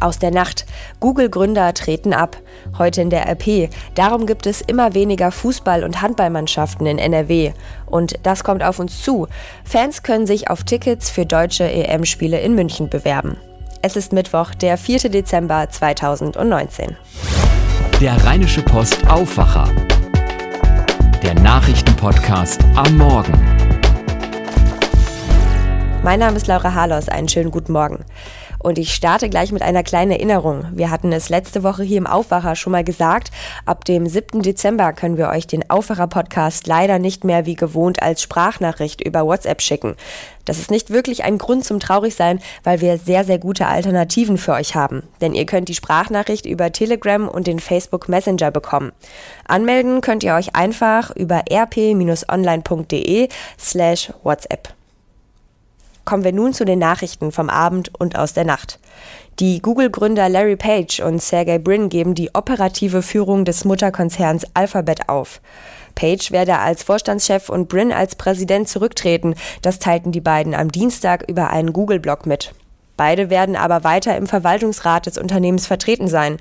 Aus der Nacht. Google-Gründer treten ab. Heute in der RP. Darum gibt es immer weniger Fußball- und Handballmannschaften in NRW. Und das kommt auf uns zu. Fans können sich auf Tickets für deutsche EM-Spiele in München bewerben. Es ist Mittwoch, der 4. Dezember 2019. Der Rheinische Post Aufwacher. Der Nachrichtenpodcast am Morgen. Mein Name ist Laura Harlos. Einen schönen guten Morgen. Und ich starte gleich mit einer kleinen Erinnerung. Wir hatten es letzte Woche hier im Aufwacher schon mal gesagt. Ab dem 7. Dezember können wir euch den Aufwacher-Podcast leider nicht mehr wie gewohnt als Sprachnachricht über WhatsApp schicken. Das ist nicht wirklich ein Grund zum Traurigsein, weil wir sehr, sehr gute Alternativen für euch haben. Denn ihr könnt die Sprachnachricht über Telegram und den Facebook Messenger bekommen. Anmelden könnt ihr euch einfach über rp-online.de slash WhatsApp. Kommen wir nun zu den Nachrichten vom Abend und aus der Nacht. Die Google-Gründer Larry Page und Sergey Brin geben die operative Führung des Mutterkonzerns Alphabet auf. Page werde als Vorstandschef und Brin als Präsident zurücktreten. Das teilten die beiden am Dienstag über einen Google-Blog mit. Beide werden aber weiter im Verwaltungsrat des Unternehmens vertreten sein.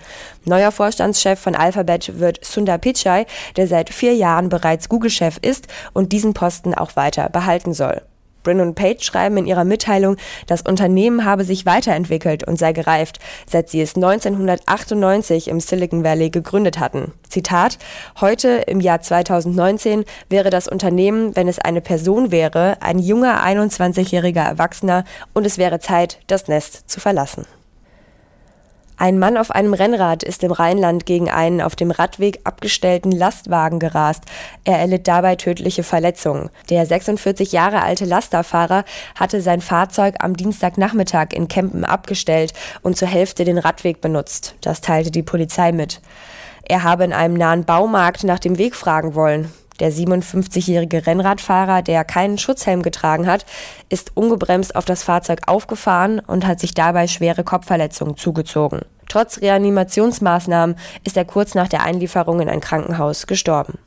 Neuer Vorstandschef von Alphabet wird Sundar Pichai, der seit vier Jahren bereits Google-Chef ist und diesen Posten auch weiter behalten soll. Und Page schreiben in ihrer Mitteilung, das Unternehmen habe sich weiterentwickelt und sei gereift, seit sie es 1998 im Silicon Valley gegründet hatten. Zitat, heute im Jahr 2019 wäre das Unternehmen, wenn es eine Person wäre, ein junger 21-jähriger Erwachsener und es wäre Zeit, das Nest zu verlassen. Ein Mann auf einem Rennrad ist im Rheinland gegen einen auf dem Radweg abgestellten Lastwagen gerast. Er erlitt dabei tödliche Verletzungen. Der 46 Jahre alte Lasterfahrer hatte sein Fahrzeug am Dienstagnachmittag in Kempen abgestellt und zur Hälfte den Radweg benutzt. Das teilte die Polizei mit. Er habe in einem nahen Baumarkt nach dem Weg fragen wollen. Der 57-jährige Rennradfahrer, der keinen Schutzhelm getragen hat, ist ungebremst auf das Fahrzeug aufgefahren und hat sich dabei schwere Kopfverletzungen zugezogen. Trotz Reanimationsmaßnahmen ist er kurz nach der Einlieferung in ein Krankenhaus gestorben.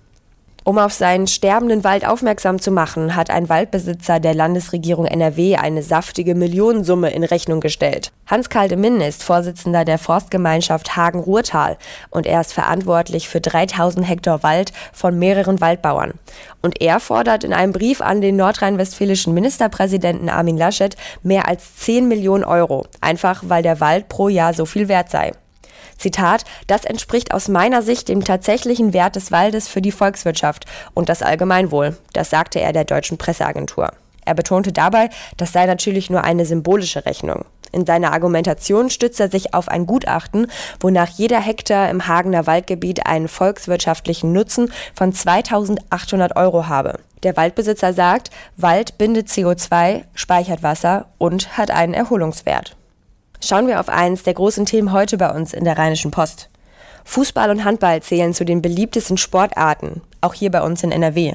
Um auf seinen sterbenden Wald aufmerksam zu machen, hat ein Waldbesitzer der Landesregierung NRW eine saftige Millionensumme in Rechnung gestellt. Hans Kaldeminn ist Vorsitzender der Forstgemeinschaft Hagen-Ruhrtal und er ist verantwortlich für 3000 Hektar Wald von mehreren Waldbauern. Und er fordert in einem Brief an den nordrhein-westfälischen Ministerpräsidenten Armin Laschet mehr als 10 Millionen Euro, einfach weil der Wald pro Jahr so viel wert sei. Zitat, das entspricht aus meiner Sicht dem tatsächlichen Wert des Waldes für die Volkswirtschaft und das Allgemeinwohl. Das sagte er der deutschen Presseagentur. Er betonte dabei, das sei natürlich nur eine symbolische Rechnung. In seiner Argumentation stützt er sich auf ein Gutachten, wonach jeder Hektar im Hagener Waldgebiet einen volkswirtschaftlichen Nutzen von 2800 Euro habe. Der Waldbesitzer sagt, Wald bindet CO2, speichert Wasser und hat einen Erholungswert. Schauen wir auf eins der großen Themen heute bei uns in der Rheinischen Post. Fußball und Handball zählen zu den beliebtesten Sportarten, auch hier bei uns in NRW.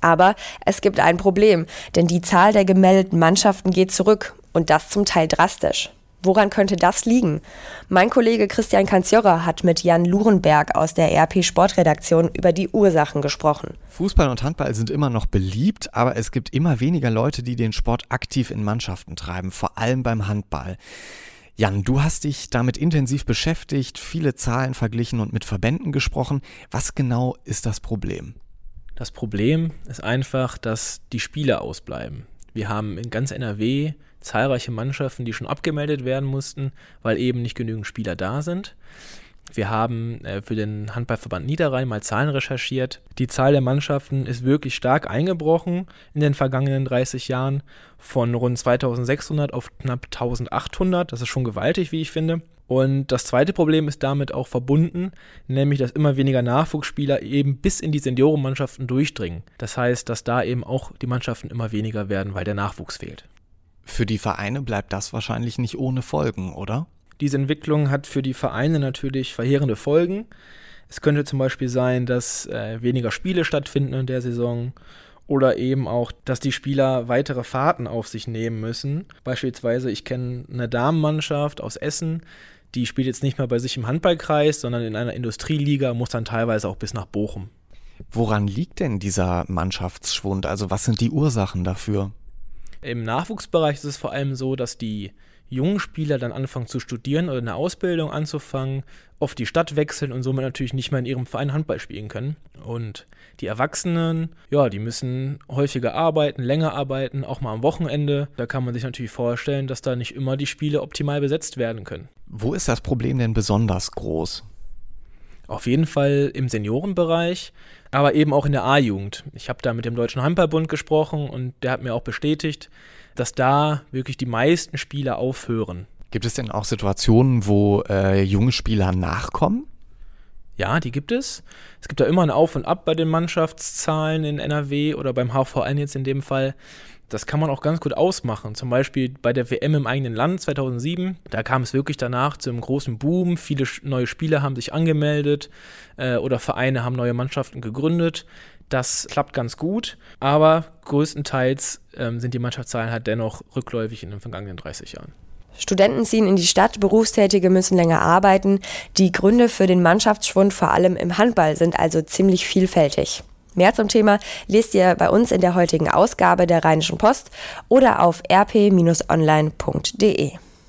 Aber es gibt ein Problem, denn die Zahl der gemeldeten Mannschaften geht zurück und das zum Teil drastisch. Woran könnte das liegen? Mein Kollege Christian Kanzjorra hat mit Jan Lurenberg aus der RP Sportredaktion über die Ursachen gesprochen. Fußball und Handball sind immer noch beliebt, aber es gibt immer weniger Leute, die den Sport aktiv in Mannschaften treiben, vor allem beim Handball. Jan, du hast dich damit intensiv beschäftigt, viele Zahlen verglichen und mit Verbänden gesprochen. Was genau ist das Problem? Das Problem ist einfach, dass die Spiele ausbleiben. Wir haben in ganz NRW zahlreiche Mannschaften, die schon abgemeldet werden mussten, weil eben nicht genügend Spieler da sind. Wir haben äh, für den Handballverband Niederrhein mal Zahlen recherchiert. Die Zahl der Mannschaften ist wirklich stark eingebrochen in den vergangenen 30 Jahren von rund 2600 auf knapp 1800. Das ist schon gewaltig, wie ich finde. Und das zweite Problem ist damit auch verbunden, nämlich dass immer weniger Nachwuchsspieler eben bis in die Seniorenmannschaften durchdringen. Das heißt, dass da eben auch die Mannschaften immer weniger werden, weil der Nachwuchs fehlt. Für die Vereine bleibt das wahrscheinlich nicht ohne Folgen, oder? Diese Entwicklung hat für die Vereine natürlich verheerende Folgen. Es könnte zum Beispiel sein, dass äh, weniger Spiele stattfinden in der Saison oder eben auch, dass die Spieler weitere Fahrten auf sich nehmen müssen. Beispielsweise, ich kenne eine Damenmannschaft aus Essen, die spielt jetzt nicht mehr bei sich im Handballkreis, sondern in einer Industrieliga, muss dann teilweise auch bis nach Bochum. Woran liegt denn dieser Mannschaftsschwund? Also was sind die Ursachen dafür? Im Nachwuchsbereich ist es vor allem so, dass die jungen Spieler dann anfangen zu studieren oder eine Ausbildung anzufangen, oft die Stadt wechseln und somit natürlich nicht mehr in ihrem Verein Handball spielen können. Und die Erwachsenen, ja, die müssen häufiger arbeiten, länger arbeiten, auch mal am Wochenende. Da kann man sich natürlich vorstellen, dass da nicht immer die Spiele optimal besetzt werden können. Wo ist das Problem denn besonders groß? Auf jeden Fall im Seniorenbereich, aber eben auch in der A-Jugend. Ich habe da mit dem Deutschen Handballbund gesprochen und der hat mir auch bestätigt, dass da wirklich die meisten Spieler aufhören. Gibt es denn auch Situationen, wo äh, junge Spieler nachkommen? Ja, die gibt es. Es gibt da immer ein Auf und Ab bei den Mannschaftszahlen in NRW oder beim HVN jetzt in dem Fall. Das kann man auch ganz gut ausmachen. Zum Beispiel bei der WM im eigenen Land 2007. Da kam es wirklich danach zu einem großen Boom. Viele neue Spieler haben sich angemeldet äh, oder Vereine haben neue Mannschaften gegründet. Das klappt ganz gut, aber größtenteils ähm, sind die Mannschaftszahlen halt dennoch rückläufig in den vergangenen 30 Jahren. Studenten ziehen in die Stadt, Berufstätige müssen länger arbeiten. Die Gründe für den Mannschaftsschwund vor allem im Handball sind also ziemlich vielfältig. Mehr zum Thema lest ihr bei uns in der heutigen Ausgabe der Rheinischen Post oder auf rp-online.de.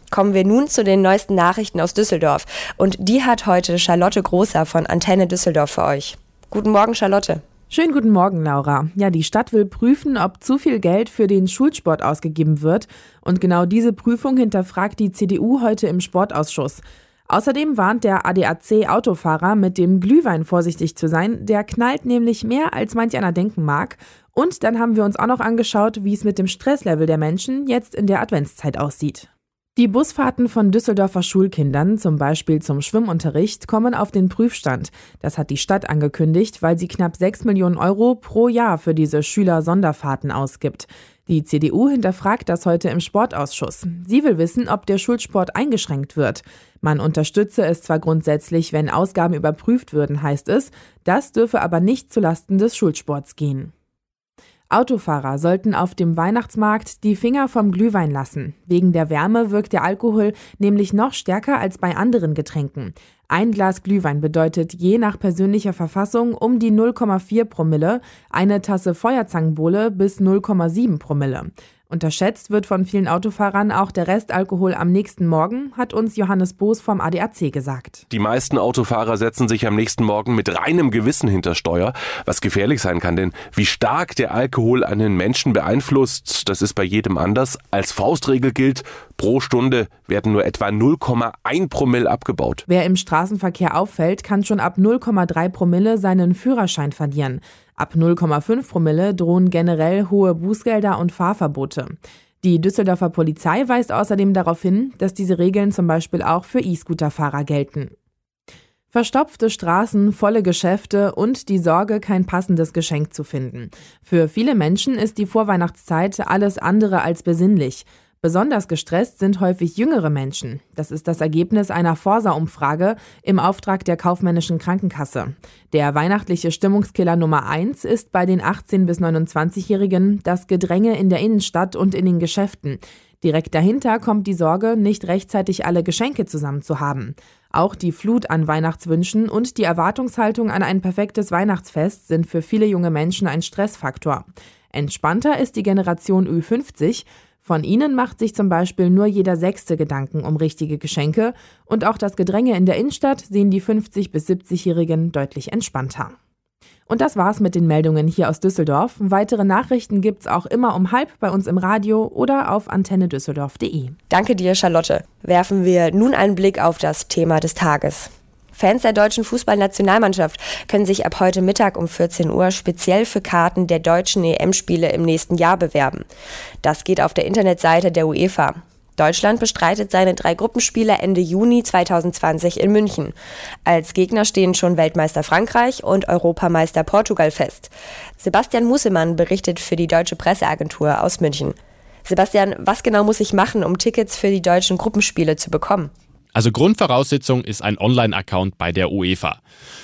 Kommen wir nun zu den neuesten Nachrichten aus Düsseldorf. Und die hat heute Charlotte Großer von Antenne Düsseldorf für euch. Guten Morgen, Charlotte. Schönen guten Morgen, Laura. Ja, die Stadt will prüfen, ob zu viel Geld für den Schulsport ausgegeben wird. Und genau diese Prüfung hinterfragt die CDU heute im Sportausschuss. Außerdem warnt der ADAC-Autofahrer, mit dem Glühwein vorsichtig zu sein. Der knallt nämlich mehr, als manch einer denken mag. Und dann haben wir uns auch noch angeschaut, wie es mit dem Stresslevel der Menschen jetzt in der Adventszeit aussieht. Die Busfahrten von Düsseldorfer Schulkindern, zum Beispiel zum Schwimmunterricht, kommen auf den Prüfstand. Das hat die Stadt angekündigt, weil sie knapp 6 Millionen Euro pro Jahr für diese Schüler-Sonderfahrten ausgibt. Die CDU hinterfragt das heute im Sportausschuss. Sie will wissen, ob der Schulsport eingeschränkt wird. Man unterstütze es zwar grundsätzlich, wenn Ausgaben überprüft würden, heißt es, das dürfe aber nicht zulasten des Schulsports gehen. Autofahrer sollten auf dem Weihnachtsmarkt die Finger vom Glühwein lassen. Wegen der Wärme wirkt der Alkohol nämlich noch stärker als bei anderen Getränken. Ein Glas Glühwein bedeutet je nach persönlicher Verfassung um die 0,4 Promille, eine Tasse Feuerzangenbowle bis 0,7 Promille. Unterschätzt wird von vielen Autofahrern auch der Restalkohol am nächsten Morgen, hat uns Johannes Boos vom ADAC gesagt. Die meisten Autofahrer setzen sich am nächsten Morgen mit reinem Gewissen hinter Steuer, was gefährlich sein kann, denn wie stark der Alkohol einen Menschen beeinflusst, das ist bei jedem anders. Als Faustregel gilt, pro Stunde werden nur etwa 0,1 Promille abgebaut. Wer im Straßenverkehr auffällt, kann schon ab 0,3 Promille seinen Führerschein verlieren. Ab 0,5 Promille drohen generell hohe Bußgelder und Fahrverbote. Die Düsseldorfer Polizei weist außerdem darauf hin, dass diese Regeln zum Beispiel auch für E-Scooter-Fahrer gelten. Verstopfte Straßen, volle Geschäfte und die Sorge, kein passendes Geschenk zu finden. Für viele Menschen ist die Vorweihnachtszeit alles andere als besinnlich. Besonders gestresst sind häufig jüngere Menschen. Das ist das Ergebnis einer Forsa-Umfrage im Auftrag der kaufmännischen Krankenkasse. Der weihnachtliche Stimmungskiller Nummer eins ist bei den 18- bis 29-Jährigen das Gedränge in der Innenstadt und in den Geschäften. Direkt dahinter kommt die Sorge, nicht rechtzeitig alle Geschenke zusammen zu haben. Auch die Flut an Weihnachtswünschen und die Erwartungshaltung an ein perfektes Weihnachtsfest sind für viele junge Menschen ein Stressfaktor. Entspannter ist die Generation Ü50. Von ihnen macht sich zum Beispiel nur jeder Sechste Gedanken um richtige Geschenke und auch das Gedränge in der Innenstadt sehen die 50- bis 70-Jährigen deutlich entspannter. Und das war's mit den Meldungen hier aus Düsseldorf. Weitere Nachrichten gibt's auch immer um halb bei uns im Radio oder auf antennedüsseldorf.de. Danke dir, Charlotte. Werfen wir nun einen Blick auf das Thema des Tages. Fans der deutschen Fußballnationalmannschaft können sich ab heute Mittag um 14 Uhr speziell für Karten der deutschen EM-Spiele im nächsten Jahr bewerben. Das geht auf der Internetseite der UEFA. Deutschland bestreitet seine drei Gruppenspiele Ende Juni 2020 in München. Als Gegner stehen schon Weltmeister Frankreich und Europameister Portugal fest. Sebastian Musemann berichtet für die Deutsche Presseagentur aus München. Sebastian, was genau muss ich machen, um Tickets für die deutschen Gruppenspiele zu bekommen? Also Grundvoraussetzung ist ein Online-Account bei der UEFA.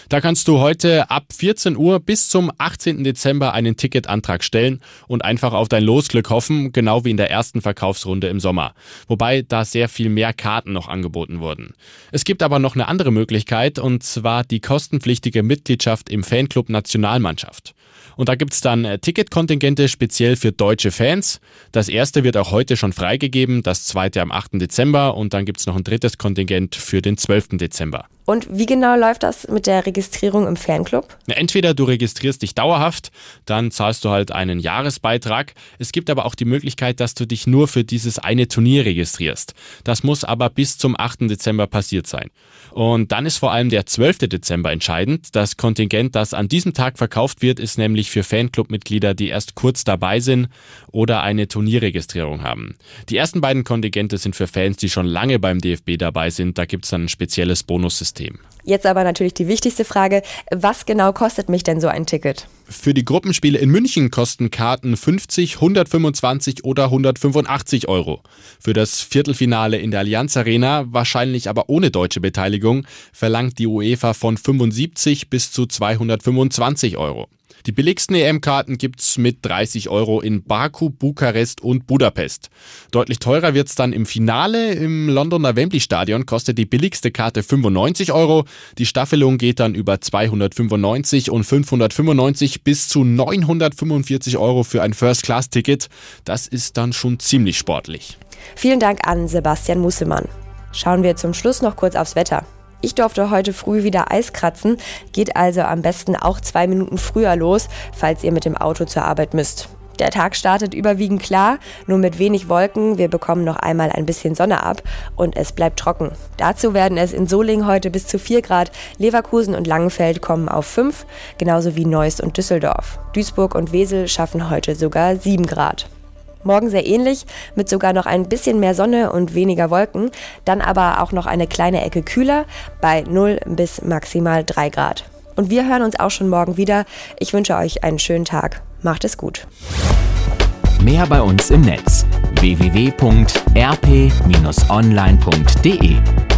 Da kannst du heute ab 14 Uhr bis zum 18. Dezember einen Ticketantrag stellen und einfach auf dein Losglück hoffen, genau wie in der ersten Verkaufsrunde im Sommer. Wobei da sehr viel mehr Karten noch angeboten wurden. Es gibt aber noch eine andere Möglichkeit und zwar die kostenpflichtige Mitgliedschaft im Fanclub Nationalmannschaft. Und da gibt's dann äh, Ticketkontingente speziell für deutsche Fans. Das erste wird auch heute schon freigegeben, das zweite am 8. Dezember und dann gibt's noch ein drittes Kontingent für den 12. Dezember. Und wie genau läuft das mit der Registrierung im Fanclub? Entweder du registrierst dich dauerhaft, dann zahlst du halt einen Jahresbeitrag. Es gibt aber auch die Möglichkeit, dass du dich nur für dieses eine Turnier registrierst. Das muss aber bis zum 8. Dezember passiert sein. Und dann ist vor allem der 12. Dezember entscheidend. Das Kontingent, das an diesem Tag verkauft wird, ist nämlich für Fanclubmitglieder, die erst kurz dabei sind oder eine Turnierregistrierung haben. Die ersten beiden Kontingente sind für Fans, die schon lange beim DFB dabei sind. Da gibt es dann ein spezielles Bonussystem. System. Jetzt aber natürlich die wichtigste Frage, was genau kostet mich denn so ein Ticket? Für die Gruppenspiele in München kosten Karten 50, 125 oder 185 Euro. Für das Viertelfinale in der Allianz Arena, wahrscheinlich aber ohne deutsche Beteiligung, verlangt die UEFA von 75 bis zu 225 Euro. Die billigsten EM-Karten gibt's mit 30 Euro in Baku, Bukarest und Budapest. Deutlich teurer wird's dann im Finale. Im Londoner Wembley Stadion kostet die billigste Karte 95 Euro. Die Staffelung geht dann über 295 und 595 bis zu 945 Euro für ein First-Class-Ticket. Das ist dann schon ziemlich sportlich. Vielen Dank an Sebastian Musselmann. Schauen wir zum Schluss noch kurz aufs Wetter. Ich durfte heute früh wieder Eis kratzen, geht also am besten auch zwei Minuten früher los, falls ihr mit dem Auto zur Arbeit müsst. Der Tag startet überwiegend klar, nur mit wenig Wolken. Wir bekommen noch einmal ein bisschen Sonne ab und es bleibt trocken. Dazu werden es in Solingen heute bis zu 4 Grad, Leverkusen und Langenfeld kommen auf 5, genauso wie Neuss und Düsseldorf. Duisburg und Wesel schaffen heute sogar 7 Grad. Morgen sehr ähnlich, mit sogar noch ein bisschen mehr Sonne und weniger Wolken, dann aber auch noch eine kleine Ecke kühler bei 0 bis maximal 3 Grad. Und wir hören uns auch schon morgen wieder. Ich wünsche euch einen schönen Tag. Macht es gut. Mehr bei uns im Netz www.rp-online.de